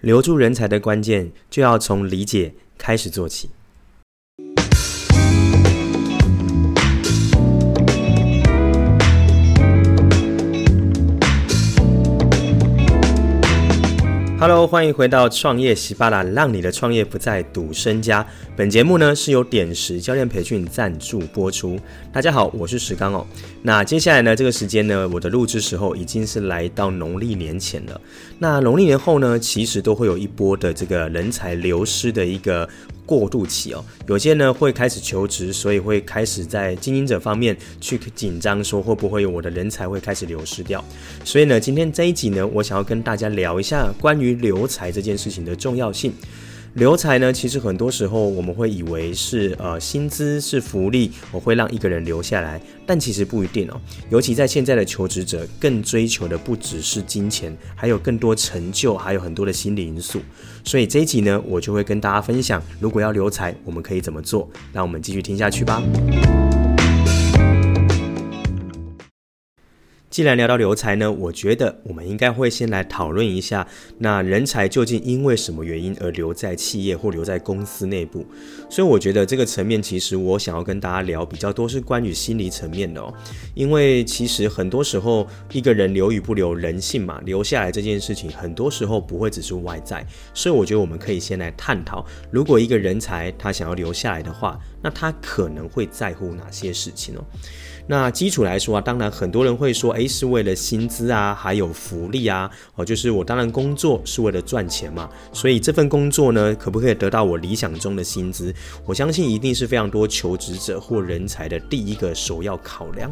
留住人才的关键，就要从理解开始做起。Hello，欢迎回到创业喜巴拉，让你的创业不再赌身家。本节目呢是由点石教练培训赞助播出。大家好，我是石刚哦。那接下来呢，这个时间呢，我的录制时候已经是来到农历年前了。那农历年后呢，其实都会有一波的这个人才流失的一个过渡期哦。有些呢会开始求职，所以会开始在经营者方面去紧张，说会不会有我的人才会开始流失掉。所以呢，今天这一集呢，我想要跟大家聊一下关于留才这件事情的重要性。留才呢，其实很多时候我们会以为是呃薪资是福利，我会让一个人留下来，但其实不一定哦。尤其在现在的求职者，更追求的不只是金钱，还有更多成就，还有很多的心理因素。所以这一集呢，我就会跟大家分享，如果要留才，我们可以怎么做？让我们继续听下去吧。既然聊到留才呢，我觉得我们应该会先来讨论一下，那人才究竟因为什么原因而留在企业或留在公司内部？所以我觉得这个层面，其实我想要跟大家聊比较多是关于心理层面的哦。因为其实很多时候一个人留与不留，人性嘛，留下来这件事情，很多时候不会只是外在。所以我觉得我们可以先来探讨，如果一个人才他想要留下来的话，那他可能会在乎哪些事情哦？那基础来说啊，当然很多人会说，诶，是为了薪资啊，还有福利啊，哦，就是我当然工作是为了赚钱嘛，所以这份工作呢，可不可以得到我理想中的薪资？我相信一定是非常多求职者或人才的第一个首要考量。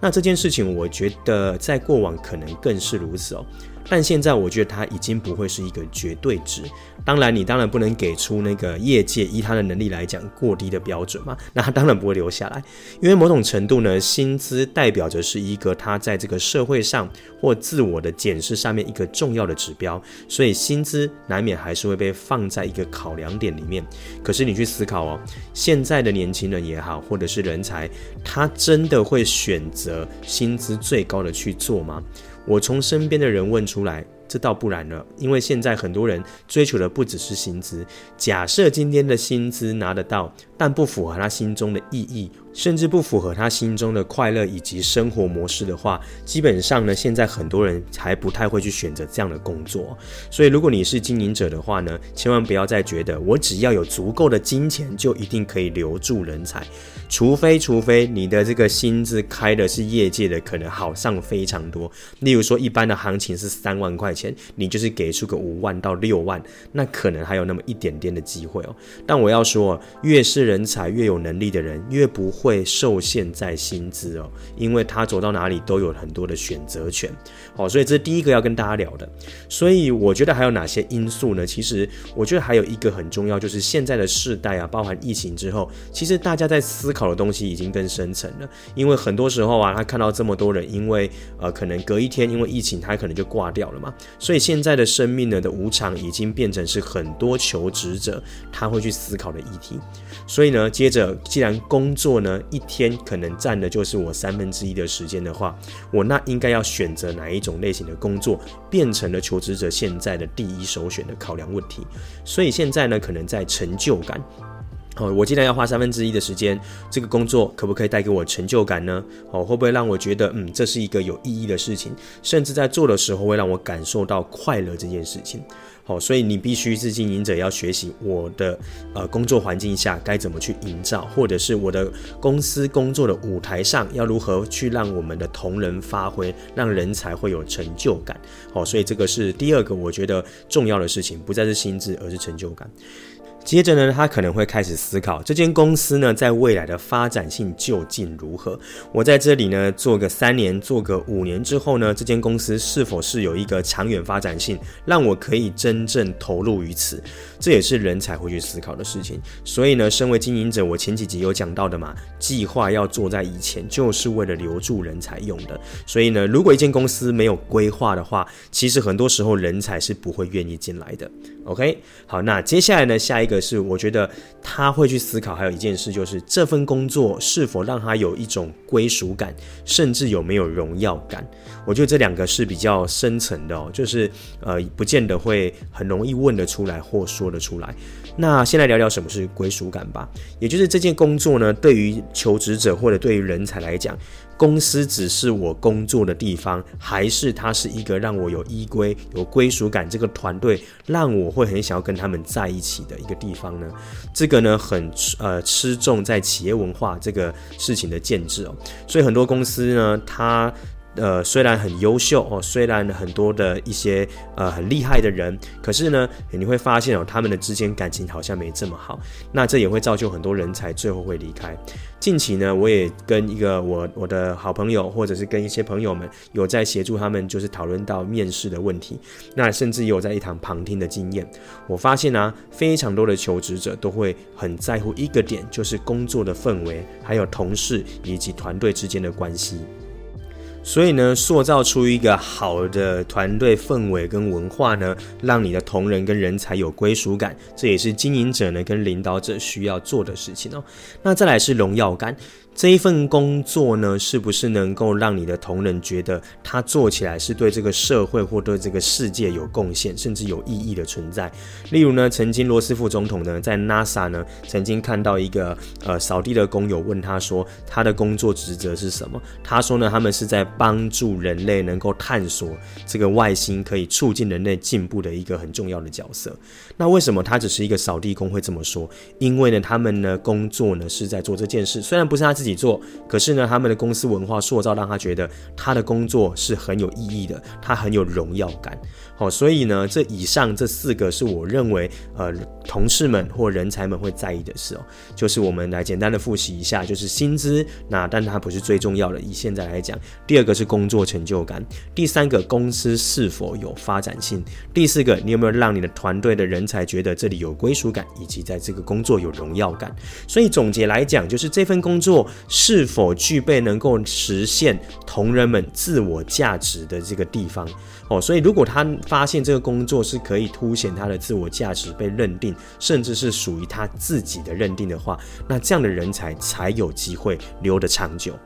那这件事情，我觉得在过往可能更是如此哦。但现在我觉得它已经不会是一个绝对值。当然，你当然不能给出那个业界依他的能力来讲过低的标准嘛。那他当然不会留下来，因为某种程度呢，薪资代表着是一个他在这个社会上或自我的检视上面一个重要的指标。所以薪资难免还是会被放在一个考量点里面。可是你去思考哦，现在的年轻人也好，或者是人才，他真的会选择薪资最高的去做吗？我从身边的人问出来。这倒不然了，因为现在很多人追求的不只是薪资。假设今天的薪资拿得到，但不符合他心中的意义，甚至不符合他心中的快乐以及生活模式的话，基本上呢，现在很多人还不太会去选择这样的工作。所以，如果你是经营者的话呢，千万不要再觉得我只要有足够的金钱就一定可以留住人才，除非除非你的这个薪资开的是业界的，可能好上非常多。例如说，一般的行情是三万块钱，你就是给出个五万到六万，那可能还有那么一点点的机会哦。但我要说，越是人才越有能力的人，越不会会受限在薪资哦，因为他走到哪里都有很多的选择权。好，所以这是第一个要跟大家聊的。所以我觉得还有哪些因素呢？其实我觉得还有一个很重要，就是现在的世代啊，包含疫情之后，其实大家在思考的东西已经更深层了。因为很多时候啊，他看到这么多人，因为呃，可能隔一天因为疫情，他可能就挂掉了嘛。所以现在的生命呢的无常，已经变成是很多求职者他会去思考的议题。所以呢，接着既然工作呢一天可能占的就是我三分之一的时间的话，我那应该要选择哪一种类型的工作，变成了求职者现在的第一首选的考量问题。所以现在呢，可能在成就感。哦，我既然要花三分之一的时间，这个工作可不可以带给我成就感呢？哦，会不会让我觉得，嗯，这是一个有意义的事情，甚至在做的时候会让我感受到快乐这件事情。好，所以你必须是经营者，要学习我的呃工作环境下该怎么去营造，或者是我的公司工作的舞台上要如何去让我们的同仁发挥，让人才会有成就感。好，所以这个是第二个我觉得重要的事情，不再是薪资，而是成就感。接着呢，他可能会开始思考这间公司呢，在未来的发展性究竟如何？我在这里呢，做个三年，做个五年之后呢，这间公司是否是有一个长远发展性，让我可以真正投入于此？这也是人才会去思考的事情。所以呢，身为经营者，我前几集有讲到的嘛，计划要做在以前，就是为了留住人才用的。所以呢，如果一间公司没有规划的话，其实很多时候人才是不会愿意进来的。OK，好，那接下来呢，下一个。个是我觉得他会去思考，还有一件事就是这份工作是否让他有一种归属感，甚至有没有荣耀感。我觉得这两个是比较深层的哦，就是呃，不见得会很容易问得出来或说得出来。那先来聊聊什么是归属感吧，也就是这件工作呢，对于求职者或者对于人才来讲。公司只是我工作的地方，还是它是一个让我有依归、有归属感？这个团队让我会很想要跟他们在一起的一个地方呢？这个呢，很呃吃重在企业文化这个事情的建制哦。所以很多公司呢，它。呃，虽然很优秀哦，虽然很多的一些呃很厉害的人，可是呢，你会发现哦，他们的之间感情好像没这么好。那这也会造就很多人才最后会离开。近期呢，我也跟一个我我的好朋友，或者是跟一些朋友们，有在协助他们，就是讨论到面试的问题。那甚至也有在一堂旁听的经验。我发现啊，非常多的求职者都会很在乎一个点，就是工作的氛围，还有同事以及团队之间的关系。所以呢，塑造出一个好的团队氛围跟文化呢，让你的同仁跟人才有归属感，这也是经营者呢跟领导者需要做的事情哦。那再来是荣耀感。这一份工作呢，是不是能够让你的同仁觉得他做起来是对这个社会或对这个世界有贡献，甚至有意义的存在？例如呢，曾经罗斯福总统呢，在 NASA 呢，曾经看到一个呃扫地的工友问他说，他的工作职责是什么？他说呢，他们是在帮助人类能够探索这个外星，可以促进人类进步的一个很重要的角色。那为什么他只是一个扫地工会这么说？因为呢，他们呢工作呢是在做这件事，虽然不是他自己。做，可是呢，他们的公司文化塑造让他觉得他的工作是很有意义的，他很有荣耀感。好，所以呢，这以上这四个是我认为，呃，同事们或人才们会在意的事哦。就是我们来简单的复习一下，就是薪资，那但它不是最重要的。以现在来讲，第二个是工作成就感，第三个公司是否有发展性，第四个你有没有让你的团队的人才觉得这里有归属感，以及在这个工作有荣耀感。所以总结来讲，就是这份工作是否具备能够实现同仁们自我价值的这个地方。哦，所以如果他发现这个工作是可以凸显他的自我价值被认定，甚至是属于他自己的认定的话，那这样的人才才有机会留得长久。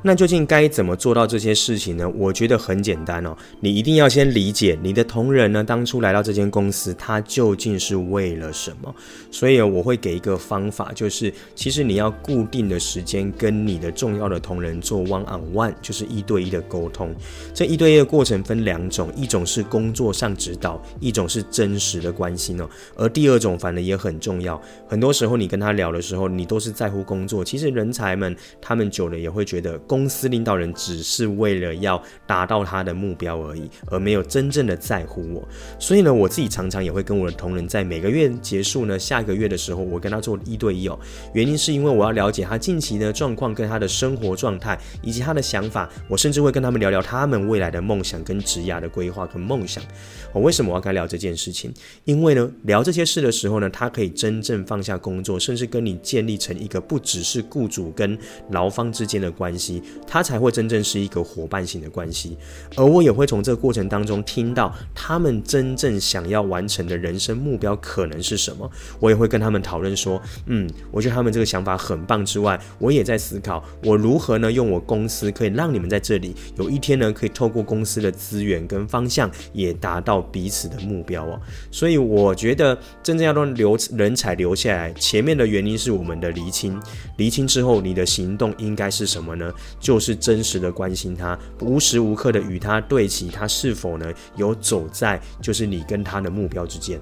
那究竟该怎么做到这些事情呢？我觉得很简单哦，你一定要先理解你的同仁呢，当初来到这间公司，他究竟是为了什么。所以我会给一个方法，就是其实你要固定的时间跟你的重要的同仁做 one on one，就是一对一的沟通。这一对一的过程分两种，一种是工作上指导，一种是真实的关心哦。而第二种反而也很重要，很多时候你跟他聊的时候，你都是在乎工作。其实人才们他们久了也会觉得。公司领导人只是为了要达到他的目标而已，而没有真正的在乎我。所以呢，我自己常常也会跟我的同仁在每个月结束呢，下个月的时候，我跟他做一对一哦。原因是因为我要了解他近期的状况跟他的生活状态以及他的想法。我甚至会跟他们聊聊他们未来的梦想跟职涯的规划跟梦想。我为什么我要跟他聊这件事情？因为呢，聊这些事的时候呢，他可以真正放下工作，甚至跟你建立成一个不只是雇主跟劳方之间的关系。他才会真正是一个伙伴型的关系，而我也会从这个过程当中听到他们真正想要完成的人生目标可能是什么。我也会跟他们讨论说，嗯，我觉得他们这个想法很棒之外，我也在思考我如何呢用我公司可以让你们在这里有一天呢可以透过公司的资源跟方向也达到彼此的目标哦。所以我觉得真正要让留人才留下来，前面的原因是我们的厘清，厘清之后你的行动应该是什么呢？就是真实的关心他，无时无刻的与他对齐，他是否呢有走在就是你跟他的目标之间。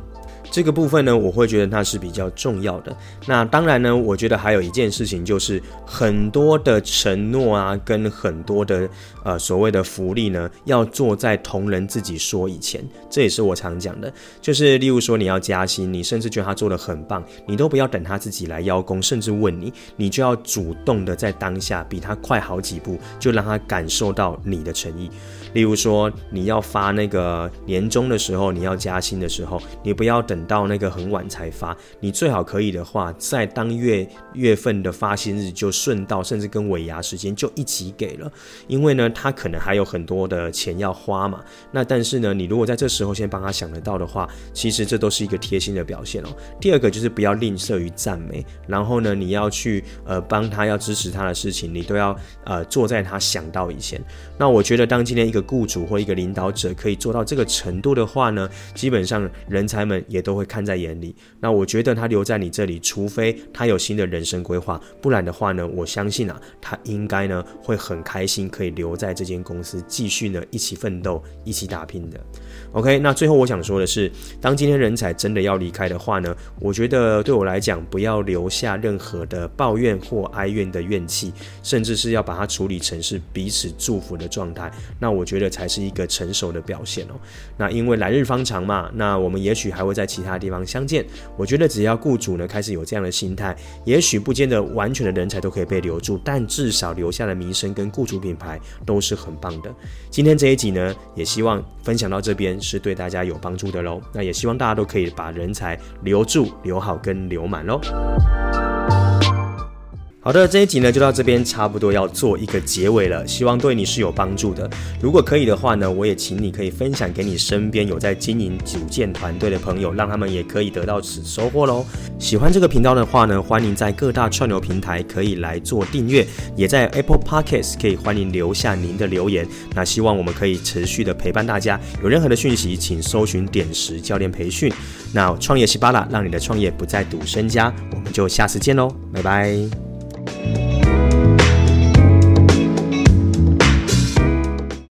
这个部分呢，我会觉得它是比较重要的。那当然呢，我觉得还有一件事情，就是很多的承诺啊，跟很多的呃所谓的福利呢，要做在同仁自己说以前。这也是我常讲的，就是例如说你要加薪，你甚至觉得他做的很棒，你都不要等他自己来邀功，甚至问你，你就要主动的在当下比他快好几步，就让他感受到你的诚意。例如说你要发那个年终的时候，你要加薪的时候，你不要。等等到那个很晚才发，你最好可以的话，在当月月份的发薪日就顺道，甚至跟尾牙时间就一起给了，因为呢，他可能还有很多的钱要花嘛。那但是呢，你如果在这时候先帮他想得到的话，其实这都是一个贴心的表现哦。第二个就是不要吝啬于赞美，然后呢，你要去呃帮他要支持他的事情，你都要呃做在他想到以前。那我觉得，当今天一个雇主或一个领导者可以做到这个程度的话呢，基本上人才们也都会看在眼里。那我觉得他留在你这里，除非他有新的人生规划，不然的话呢，我相信啊，他应该呢会很开心可以留在这间公司，继续呢一起奋斗，一起打拼的。OK，那最后我想说的是，当今天人才真的要离开的话呢，我觉得对我来讲，不要留下任何的抱怨或哀怨的怨气，甚至是要把它处理成是彼此祝福的状态，那我觉得才是一个成熟的表现哦。那因为来日方长嘛，那我们也许还会在其他地方相见。我觉得只要雇主呢开始有这样的心态，也许不见得完全的人才都可以被留住，但至少留下的名声跟雇主品牌都是很棒的。今天这一集呢，也希望分享到这边。是对大家有帮助的喽，那也希望大家都可以把人才留住、留好跟留满喽。好的，这一集呢就到这边，差不多要做一个结尾了。希望对你是有帮助的。如果可以的话呢，我也请你可以分享给你身边有在经营组建团队的朋友，让他们也可以得到此收获喽。喜欢这个频道的话呢，欢迎在各大串流平台可以来做订阅，也在 Apple Podcast 可以欢迎留下您的留言。那希望我们可以持续的陪伴大家。有任何的讯息，请搜寻点石教练培训。那创业西巴拉，让你的创业不再赌身家。我们就下次见喽，拜拜。Bye.